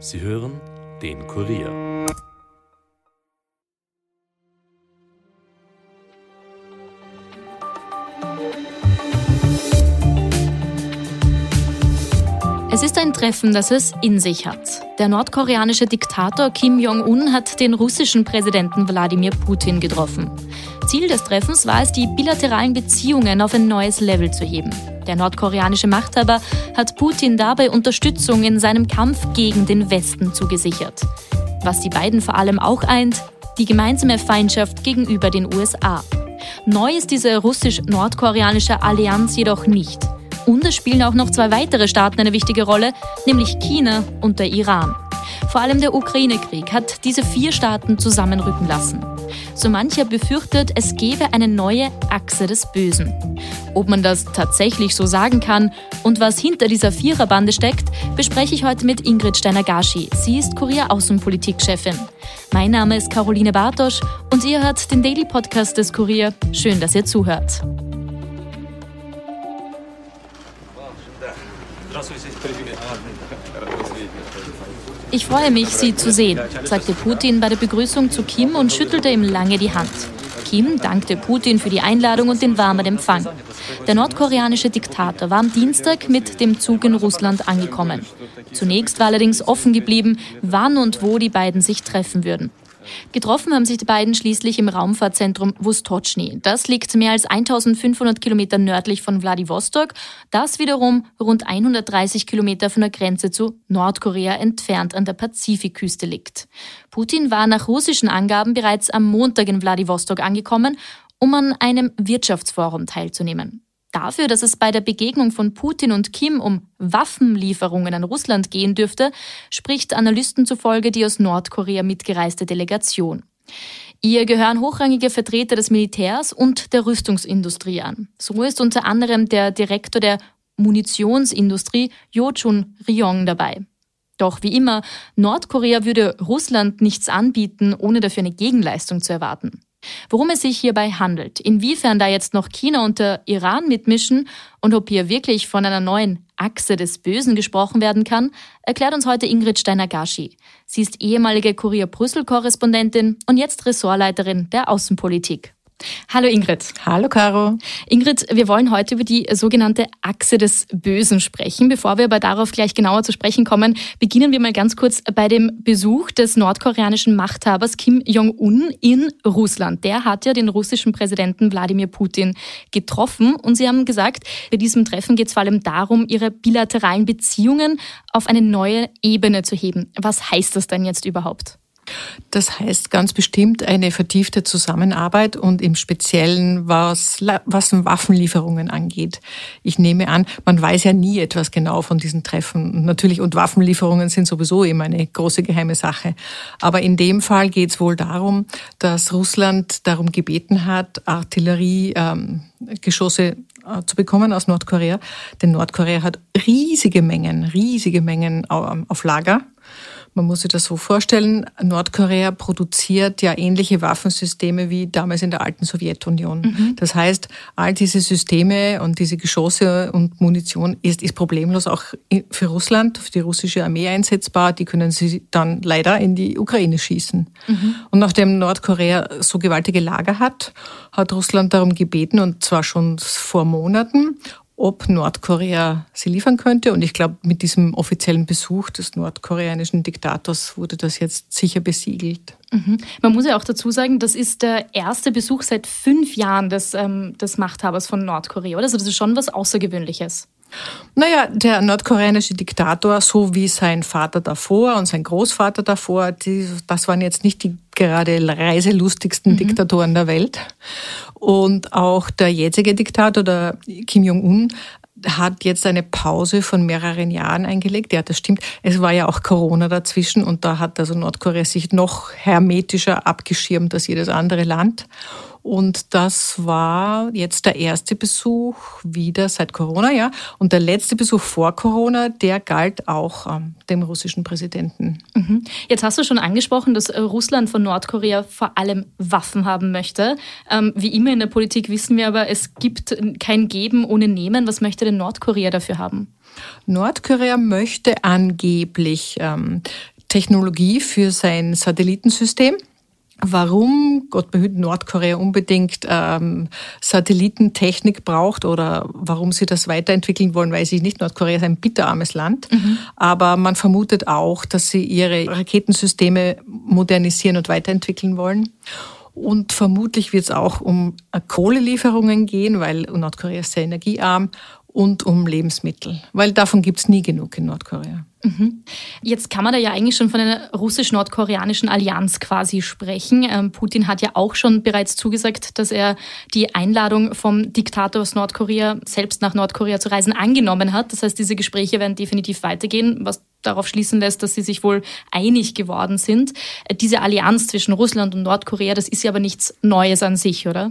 Sie hören den Kurier. Es ist ein Treffen, das es in sich hat. Der nordkoreanische Diktator Kim Jong-un hat den russischen Präsidenten Wladimir Putin getroffen. Ziel des Treffens war es, die bilateralen Beziehungen auf ein neues Level zu heben. Der nordkoreanische Machthaber hat Putin dabei Unterstützung in seinem Kampf gegen den Westen zugesichert. Was die beiden vor allem auch eint, die gemeinsame Feindschaft gegenüber den USA. Neu ist diese russisch-nordkoreanische Allianz jedoch nicht. Und es spielen auch noch zwei weitere Staaten eine wichtige Rolle, nämlich China und der Iran. Vor allem der Ukraine-Krieg hat diese vier Staaten zusammenrücken lassen. So mancher befürchtet, es gebe eine neue Achse des Bösen. Ob man das tatsächlich so sagen kann und was hinter dieser Viererbande steckt, bespreche ich heute mit Ingrid Steiner-Garschi. Sie ist Kurier-Außenpolitik-Chefin. Mein Name ist Caroline Bartosch und ihr hört den Daily Podcast des Kurier. Schön, dass ihr zuhört. Ich freue mich, Sie zu sehen, sagte Putin bei der Begrüßung zu Kim und schüttelte ihm lange die Hand. Kim dankte Putin für die Einladung und den warmen Empfang. Der nordkoreanische Diktator war am Dienstag mit dem Zug in Russland angekommen. Zunächst war allerdings offen geblieben, wann und wo die beiden sich treffen würden. Getroffen haben sich die beiden schließlich im Raumfahrtzentrum Vostochny. Das liegt mehr als 1500 Kilometer nördlich von Wladiwostok. Das wiederum rund 130 Kilometer von der Grenze zu Nordkorea entfernt an der Pazifikküste liegt. Putin war nach russischen Angaben bereits am Montag in Wladiwostok angekommen, um an einem Wirtschaftsforum teilzunehmen. Dafür, dass es bei der Begegnung von Putin und Kim um Waffenlieferungen an Russland gehen dürfte, spricht Analysten zufolge die aus Nordkorea mitgereiste Delegation. Ihr gehören hochrangige Vertreter des Militärs und der Rüstungsindustrie an. So ist unter anderem der Direktor der Munitionsindustrie Jo Chun Ryong dabei. Doch wie immer, Nordkorea würde Russland nichts anbieten, ohne dafür eine Gegenleistung zu erwarten. Worum es sich hierbei handelt, inwiefern da jetzt noch China und der Iran mitmischen und ob hier wirklich von einer neuen Achse des Bösen gesprochen werden kann, erklärt uns heute Ingrid Steiner-Garschi. Sie ist ehemalige Kurier-Brüssel-Korrespondentin und jetzt Ressortleiterin der Außenpolitik. Hallo Ingrid. Hallo Caro. Ingrid, wir wollen heute über die sogenannte Achse des Bösen sprechen. Bevor wir aber darauf gleich genauer zu sprechen kommen, beginnen wir mal ganz kurz bei dem Besuch des nordkoreanischen Machthabers Kim Jong-un in Russland. Der hat ja den russischen Präsidenten Wladimir Putin getroffen und Sie haben gesagt, bei diesem Treffen geht es vor allem darum, ihre bilateralen Beziehungen auf eine neue Ebene zu heben. Was heißt das denn jetzt überhaupt? Das heißt ganz bestimmt eine vertiefte Zusammenarbeit und im Speziellen was, was Waffenlieferungen angeht. Ich nehme an, man weiß ja nie etwas genau von diesen Treffen. Natürlich, und Waffenlieferungen sind sowieso immer eine große geheime Sache. Aber in dem Fall geht es wohl darum, dass Russland darum gebeten hat, Artilleriegeschosse ähm, äh, zu bekommen aus Nordkorea. Denn Nordkorea hat riesige Mengen, riesige Mengen auf Lager. Man muss sich das so vorstellen, Nordkorea produziert ja ähnliche Waffensysteme wie damals in der alten Sowjetunion. Mhm. Das heißt, all diese Systeme und diese Geschosse und Munition ist, ist problemlos auch für Russland, für die russische Armee einsetzbar. Die können sie dann leider in die Ukraine schießen. Mhm. Und nachdem Nordkorea so gewaltige Lager hat, hat Russland darum gebeten, und zwar schon vor Monaten, ob Nordkorea sie liefern könnte. Und ich glaube, mit diesem offiziellen Besuch des nordkoreanischen Diktators wurde das jetzt sicher besiegelt. Mhm. Man muss ja auch dazu sagen, das ist der erste Besuch seit fünf Jahren des, ähm, des Machthabers von Nordkorea. Oder? Also das ist schon was Außergewöhnliches. Naja, der nordkoreanische Diktator, so wie sein Vater davor und sein Großvater davor, die, das waren jetzt nicht die gerade reiselustigsten mhm. Diktatoren der Welt. Und auch der jetzige Diktator, der Kim Jong-un, hat jetzt eine Pause von mehreren Jahren eingelegt. Ja, das stimmt. Es war ja auch Corona dazwischen und da hat also Nordkorea sich noch hermetischer abgeschirmt als jedes andere Land. Und das war jetzt der erste Besuch wieder seit Corona, ja. Und der letzte Besuch vor Corona, der galt auch ähm, dem russischen Präsidenten. Mhm. Jetzt hast du schon angesprochen, dass äh, Russland von Nordkorea vor allem Waffen haben möchte. Ähm, wie immer in der Politik wissen wir aber, es gibt kein Geben ohne Nehmen. Was möchte denn Nordkorea dafür haben? Nordkorea möchte angeblich ähm, Technologie für sein Satellitensystem warum, Gott behüte, Nordkorea unbedingt ähm, Satellitentechnik braucht oder warum sie das weiterentwickeln wollen, weiß ich nicht. Nordkorea ist ein bitterarmes Land. Mhm. Aber man vermutet auch, dass sie ihre Raketensysteme modernisieren und weiterentwickeln wollen. Und vermutlich wird es auch um Kohlelieferungen gehen, weil Nordkorea ist sehr energiearm und um Lebensmittel, weil davon gibt es nie genug in Nordkorea. Mhm. Jetzt kann man da ja eigentlich schon von einer russisch-nordkoreanischen Allianz quasi sprechen. Ähm, Putin hat ja auch schon bereits zugesagt, dass er die Einladung vom Diktator aus Nordkorea selbst nach Nordkorea zu reisen angenommen hat. Das heißt, diese Gespräche werden definitiv weitergehen, was darauf schließen lässt, dass sie sich wohl einig geworden sind. Äh, diese Allianz zwischen Russland und Nordkorea, das ist ja aber nichts Neues an sich, oder?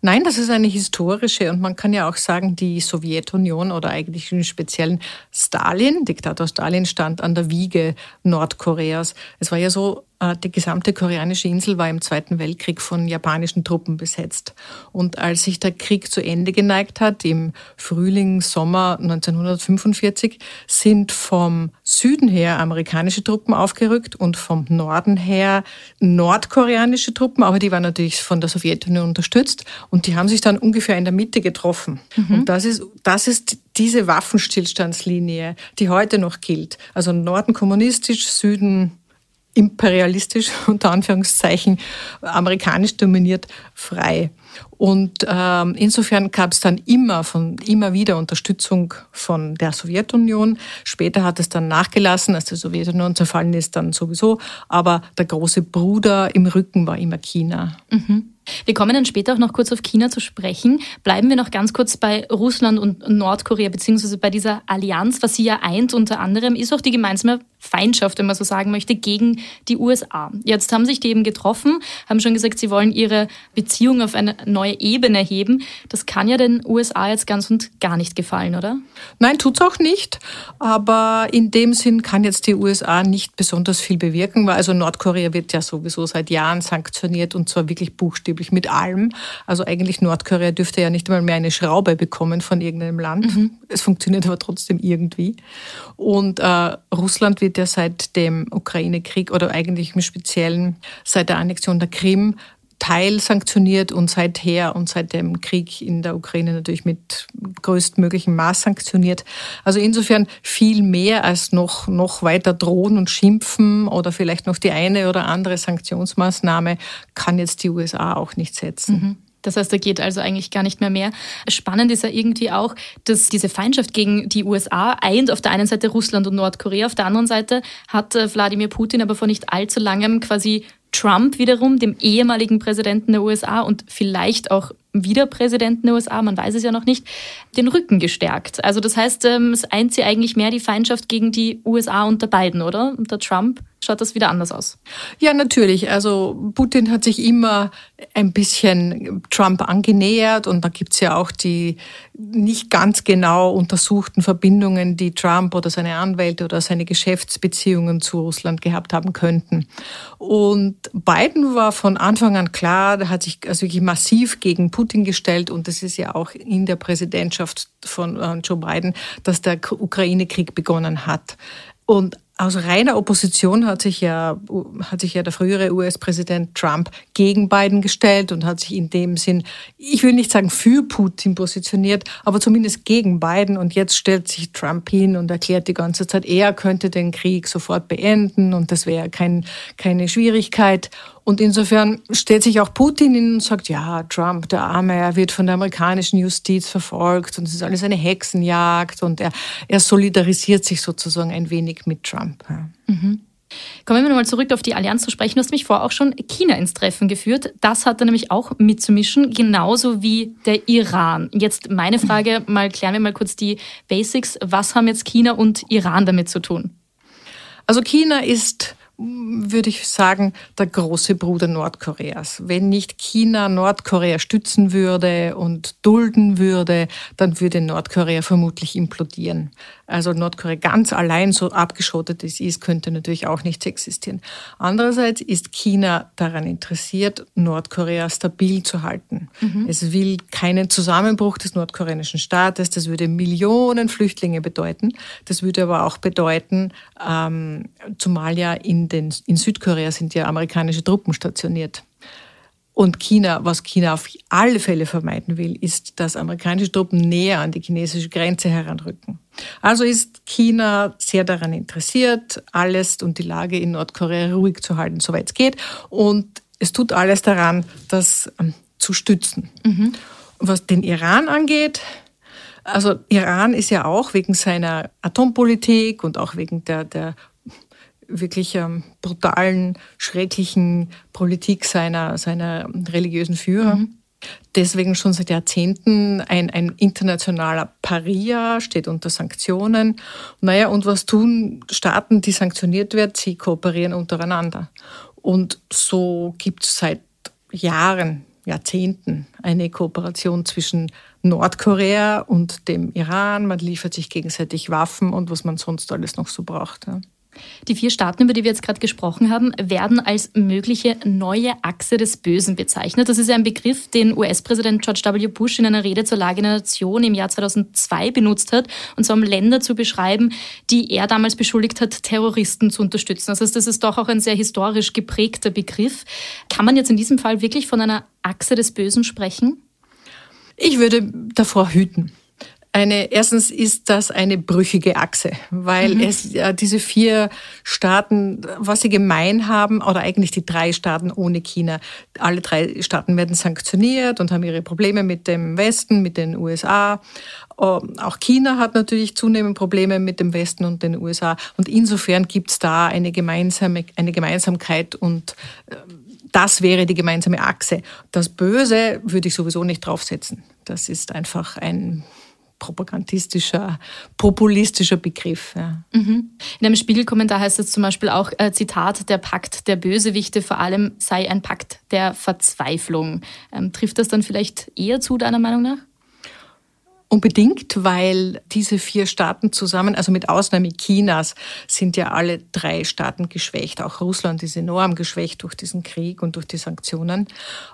Nein, das ist eine historische und man kann ja auch sagen, die Sowjetunion oder eigentlich im speziellen Stalin, Diktator Stalin, stand an der Wiege Nordkoreas. Es war ja so, die gesamte koreanische Insel war im Zweiten Weltkrieg von japanischen Truppen besetzt. Und als sich der Krieg zu Ende geneigt hat, im Frühling, Sommer 1945, sind vom Süden her amerikanische Truppen aufgerückt und vom Norden her nordkoreanische Truppen, aber die waren natürlich von der Sowjetunion unterstützt und die haben sich dann ungefähr in der Mitte getroffen. Mhm. Und das ist, das ist diese Waffenstillstandslinie, die heute noch gilt. Also Norden kommunistisch, Süden imperialistisch, unter Anführungszeichen, amerikanisch dominiert, frei. Und ähm, insofern gab es dann immer von immer wieder Unterstützung von der Sowjetunion. Später hat es dann nachgelassen, als die Sowjetunion zerfallen ist, dann sowieso. Aber der große Bruder im Rücken war immer China. Mhm. Wir kommen dann später auch noch kurz auf China zu sprechen. Bleiben wir noch ganz kurz bei Russland und Nordkorea, beziehungsweise bei dieser Allianz. Was sie ja eint unter anderem, ist auch die gemeinsame Feindschaft, wenn man so sagen möchte, gegen die USA. Jetzt haben sich die eben getroffen, haben schon gesagt, sie wollen ihre Beziehung auf eine neue Ebene heben. Das kann ja den USA jetzt ganz und gar nicht gefallen, oder? Nein, tut's auch nicht. Aber in dem Sinn kann jetzt die USA nicht besonders viel bewirken, weil also Nordkorea wird ja sowieso seit Jahren sanktioniert und zwar wirklich buchstäblich mit allem. Also eigentlich Nordkorea dürfte ja nicht einmal mehr eine Schraube bekommen von irgendeinem Land. Mhm. Es funktioniert aber trotzdem irgendwie. Und äh, Russland wird ja seit dem Ukraine-Krieg oder eigentlich im Speziellen seit der Annexion der Krim teilsanktioniert und seither und seit dem Krieg in der Ukraine natürlich mit größtmöglichem Maß sanktioniert. Also insofern viel mehr als noch, noch weiter drohen und schimpfen oder vielleicht noch die eine oder andere Sanktionsmaßnahme kann jetzt die USA auch nicht setzen. Mhm. Das heißt, da geht also eigentlich gar nicht mehr mehr. Spannend ist ja irgendwie auch, dass diese Feindschaft gegen die USA eint auf der einen Seite Russland und Nordkorea, auf der anderen Seite hat äh, Wladimir Putin aber vor nicht allzu langem quasi Trump wiederum, dem ehemaligen Präsidenten der USA und vielleicht auch wieder Präsidenten der USA, man weiß es ja noch nicht, den Rücken gestärkt. Also das heißt, ähm, es eint sie eigentlich mehr die Feindschaft gegen die USA unter Biden, oder? Unter Trump schaut das wieder anders aus. Ja, natürlich. Also Putin hat sich immer ein bisschen Trump angenähert und da gibt's ja auch die nicht ganz genau untersuchten Verbindungen, die Trump oder seine Anwälte oder seine Geschäftsbeziehungen zu Russland gehabt haben könnten. Und Biden war von Anfang an klar, hat sich also wirklich massiv gegen Putin gestellt und das ist ja auch in der Präsidentschaft von äh, Joe Biden, dass der Ukraine-Krieg begonnen hat. Und aus reiner Opposition hat sich ja, hat sich ja der frühere US-Präsident Trump gegen Biden gestellt und hat sich in dem Sinn, ich will nicht sagen für Putin positioniert, aber zumindest gegen Biden. Und jetzt stellt sich Trump hin und erklärt die ganze Zeit, er könnte den Krieg sofort beenden und das wäre kein, keine Schwierigkeit. Und insofern stellt sich auch Putin hin und sagt, ja, Trump, der Arme, er wird von der amerikanischen Justiz verfolgt und es ist alles eine Hexenjagd und er, er solidarisiert sich sozusagen ein wenig mit Trump. Ja. Mhm. Kommen wir nochmal zurück auf die Allianz zu sprechen. Du hast mich vorher auch schon China ins Treffen geführt. Das hat er nämlich auch mitzumischen, genauso wie der Iran. Jetzt meine Frage, mal klären wir mal kurz die Basics. Was haben jetzt China und Iran damit zu tun? Also China ist würde ich sagen, der große Bruder Nordkoreas. Wenn nicht China Nordkorea stützen würde und dulden würde, dann würde Nordkorea vermutlich implodieren. Also Nordkorea ganz allein so abgeschottet es ist, könnte natürlich auch nicht existieren. Andererseits ist China daran interessiert, Nordkorea stabil zu halten. Mhm. Es will keinen Zusammenbruch des nordkoreanischen Staates. Das würde Millionen Flüchtlinge bedeuten. Das würde aber auch bedeuten, ähm, zumal ja in, den, in Südkorea sind ja amerikanische Truppen stationiert. Und China, was China auf alle Fälle vermeiden will, ist, dass amerikanische Truppen näher an die chinesische Grenze heranrücken. Also ist China sehr daran interessiert, alles und die Lage in Nordkorea ruhig zu halten, soweit es geht. Und es tut alles daran, das ähm, zu stützen. Mhm. Was den Iran angeht, also Iran ist ja auch wegen seiner Atompolitik und auch wegen der, der wirklich ähm, brutalen, schrecklichen Politik seiner, seiner religiösen Führer. Mhm. Deswegen schon seit Jahrzehnten ein, ein internationaler Paria, steht unter Sanktionen. Naja, und was tun Staaten, die sanktioniert werden? Sie kooperieren untereinander. Und so gibt es seit Jahren, Jahrzehnten eine Kooperation zwischen Nordkorea und dem Iran. Man liefert sich gegenseitig Waffen und was man sonst alles noch so braucht. Ja. Die vier Staaten, über die wir jetzt gerade gesprochen haben, werden als mögliche neue Achse des Bösen bezeichnet. Das ist ein Begriff, den US-Präsident George W. Bush in einer Rede zur Lage der Nation im Jahr 2002 benutzt hat, und zwar um Länder zu beschreiben, die er damals beschuldigt hat, Terroristen zu unterstützen. Das heißt, das ist doch auch ein sehr historisch geprägter Begriff. Kann man jetzt in diesem Fall wirklich von einer Achse des Bösen sprechen? Ich würde davor hüten. Eine, erstens ist das eine brüchige Achse, weil mhm. es äh, diese vier Staaten, was sie gemein haben, oder eigentlich die drei Staaten ohne China, alle drei Staaten werden sanktioniert und haben ihre Probleme mit dem Westen, mit den USA. Auch China hat natürlich zunehmend Probleme mit dem Westen und den USA. Und insofern gibt es da eine, gemeinsame, eine Gemeinsamkeit und äh, das wäre die gemeinsame Achse. Das Böse würde ich sowieso nicht draufsetzen. Das ist einfach ein propagandistischer, populistischer Begriff. Ja. Mhm. In einem Spiegelkommentar heißt es zum Beispiel auch, äh, Zitat, der Pakt der Bösewichte vor allem sei ein Pakt der Verzweiflung. Ähm, trifft das dann vielleicht eher zu, deiner Meinung nach? Unbedingt, weil diese vier Staaten zusammen, also mit Ausnahme Chinas, sind ja alle drei Staaten geschwächt. Auch Russland ist enorm geschwächt durch diesen Krieg und durch die Sanktionen.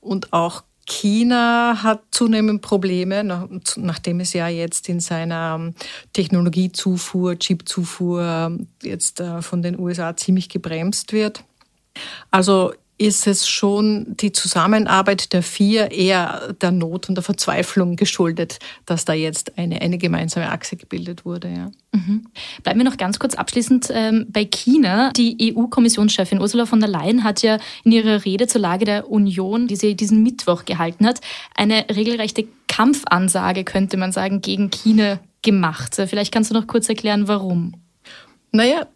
Und auch China hat zunehmend Probleme, nachdem es ja jetzt in seiner ähm, Technologiezufuhr, Chipzufuhr ähm, jetzt äh, von den USA ziemlich gebremst wird. Also ist es schon die Zusammenarbeit der vier eher der Not und der Verzweiflung geschuldet, dass da jetzt eine, eine gemeinsame Achse gebildet wurde. Ja. Mhm. Bleiben wir noch ganz kurz abschließend ähm, bei China. Die EU-Kommissionschefin Ursula von der Leyen hat ja in ihrer Rede zur Lage der Union, die sie diesen Mittwoch gehalten hat, eine regelrechte Kampfansage, könnte man sagen, gegen China gemacht. Vielleicht kannst du noch kurz erklären, warum. Naja,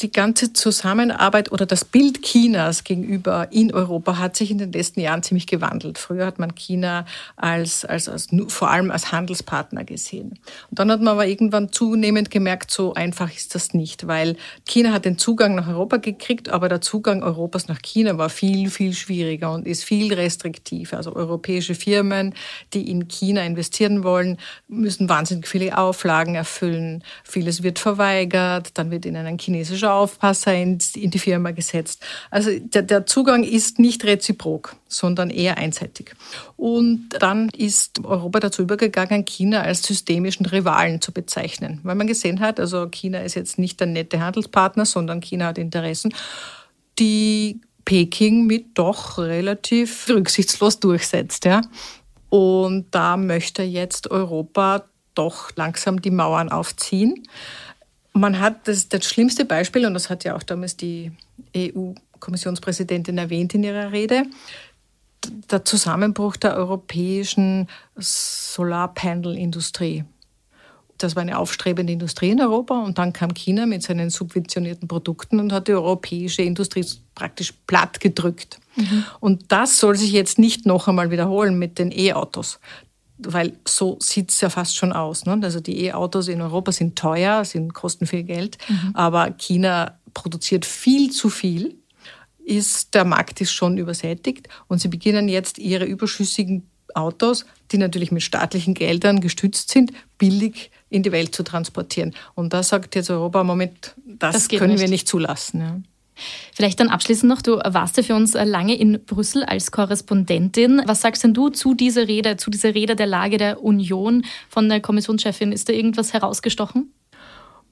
die ganze Zusammenarbeit oder das Bild Chinas gegenüber in Europa hat sich in den letzten Jahren ziemlich gewandelt. Früher hat man China als, als, als vor allem als Handelspartner gesehen. Und dann hat man aber irgendwann zunehmend gemerkt, so einfach ist das nicht, weil China hat den Zugang nach Europa gekriegt, aber der Zugang Europas nach China war viel, viel schwieriger und ist viel restriktiver. Also europäische Firmen, die in China investieren wollen, müssen wahnsinnig viele Auflagen erfüllen. Vieles wird verweigert, dann wird ihnen ein chinesischer Aufpasser in, in die Firma gesetzt. Also der, der Zugang ist nicht reziprok, sondern eher einseitig. Und dann ist Europa dazu übergegangen, China als systemischen Rivalen zu bezeichnen, weil man gesehen hat, also China ist jetzt nicht der nette Handelspartner, sondern China hat Interessen, die Peking mit doch relativ rücksichtslos durchsetzt. Ja. Und da möchte jetzt Europa doch langsam die Mauern aufziehen. Man hat das, das schlimmste Beispiel, und das hat ja auch damals die EU-Kommissionspräsidentin erwähnt in ihrer Rede, der Zusammenbruch der europäischen Solarpanel-Industrie. Das war eine aufstrebende Industrie in Europa und dann kam China mit seinen subventionierten Produkten und hat die europäische Industrie praktisch platt gedrückt. Mhm. Und das soll sich jetzt nicht noch einmal wiederholen mit den E-Autos weil so sieht es ja fast schon aus. Ne? Also die E-Autos in Europa sind teuer, sind, kosten viel Geld, mhm. aber China produziert viel zu viel, ist der Markt ist schon übersättigt und sie beginnen jetzt ihre überschüssigen Autos, die natürlich mit staatlichen Geldern gestützt sind, billig in die Welt zu transportieren. Und da sagt jetzt Europa im Moment, das, das können nicht. wir nicht zulassen. Ja. Vielleicht dann abschließend noch, du warst ja für uns lange in Brüssel als Korrespondentin. Was sagst denn du zu dieser Rede, zu dieser Rede der Lage der Union von der Kommissionschefin? Ist da irgendwas herausgestochen?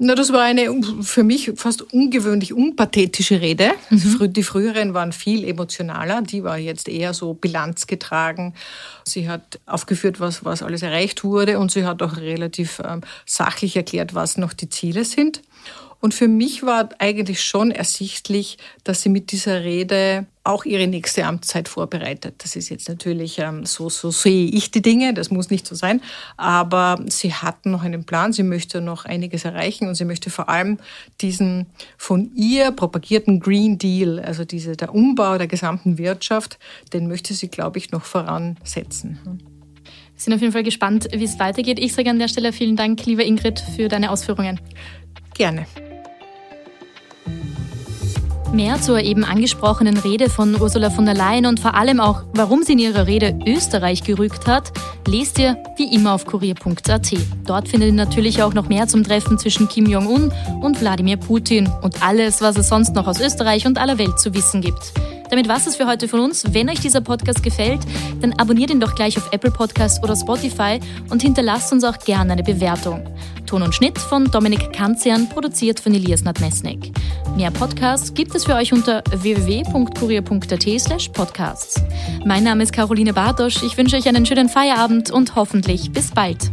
Na, das war eine für mich fast ungewöhnlich unpathetische Rede. Mhm. Die früheren waren viel emotionaler, die war jetzt eher so bilanzgetragen. Sie hat aufgeführt, was, was alles erreicht wurde und sie hat auch relativ ähm, sachlich erklärt, was noch die Ziele sind. Und für mich war eigentlich schon ersichtlich, dass sie mit dieser Rede auch ihre nächste Amtszeit vorbereitet. Das ist jetzt natürlich ähm, so, so sehe ich die Dinge, das muss nicht so sein, aber sie hat noch einen Plan, sie möchte noch einiges erreichen und sie möchte vor allem diesen von ihr propagierten Green Deal, also diese, der Umbau der gesamten Wirtschaft, den möchte sie, glaube ich, noch voransetzen. Wir sind auf jeden Fall gespannt, wie es weitergeht. Ich sage an der Stelle vielen Dank, liebe Ingrid, für deine Ausführungen. Gerne. Mehr zur eben angesprochenen Rede von Ursula von der Leyen und vor allem auch, warum sie in ihrer Rede Österreich gerügt hat, lest ihr wie immer auf kurier.at. Dort findet ihr natürlich auch noch mehr zum Treffen zwischen Kim Jong-un und Wladimir Putin und alles, was es sonst noch aus Österreich und aller Welt zu wissen gibt. Damit war es für heute von uns. Wenn euch dieser Podcast gefällt, dann abonniert ihn doch gleich auf Apple Podcast oder Spotify und hinterlasst uns auch gerne eine Bewertung. Ton und Schnitt von Dominik Kanzian, produziert von Elias Nadmesnik. Mehr Podcasts gibt es für euch unter www.kurier.at slash podcasts. Mein Name ist Caroline Bartosch. Ich wünsche euch einen schönen Feierabend und hoffentlich bis bald.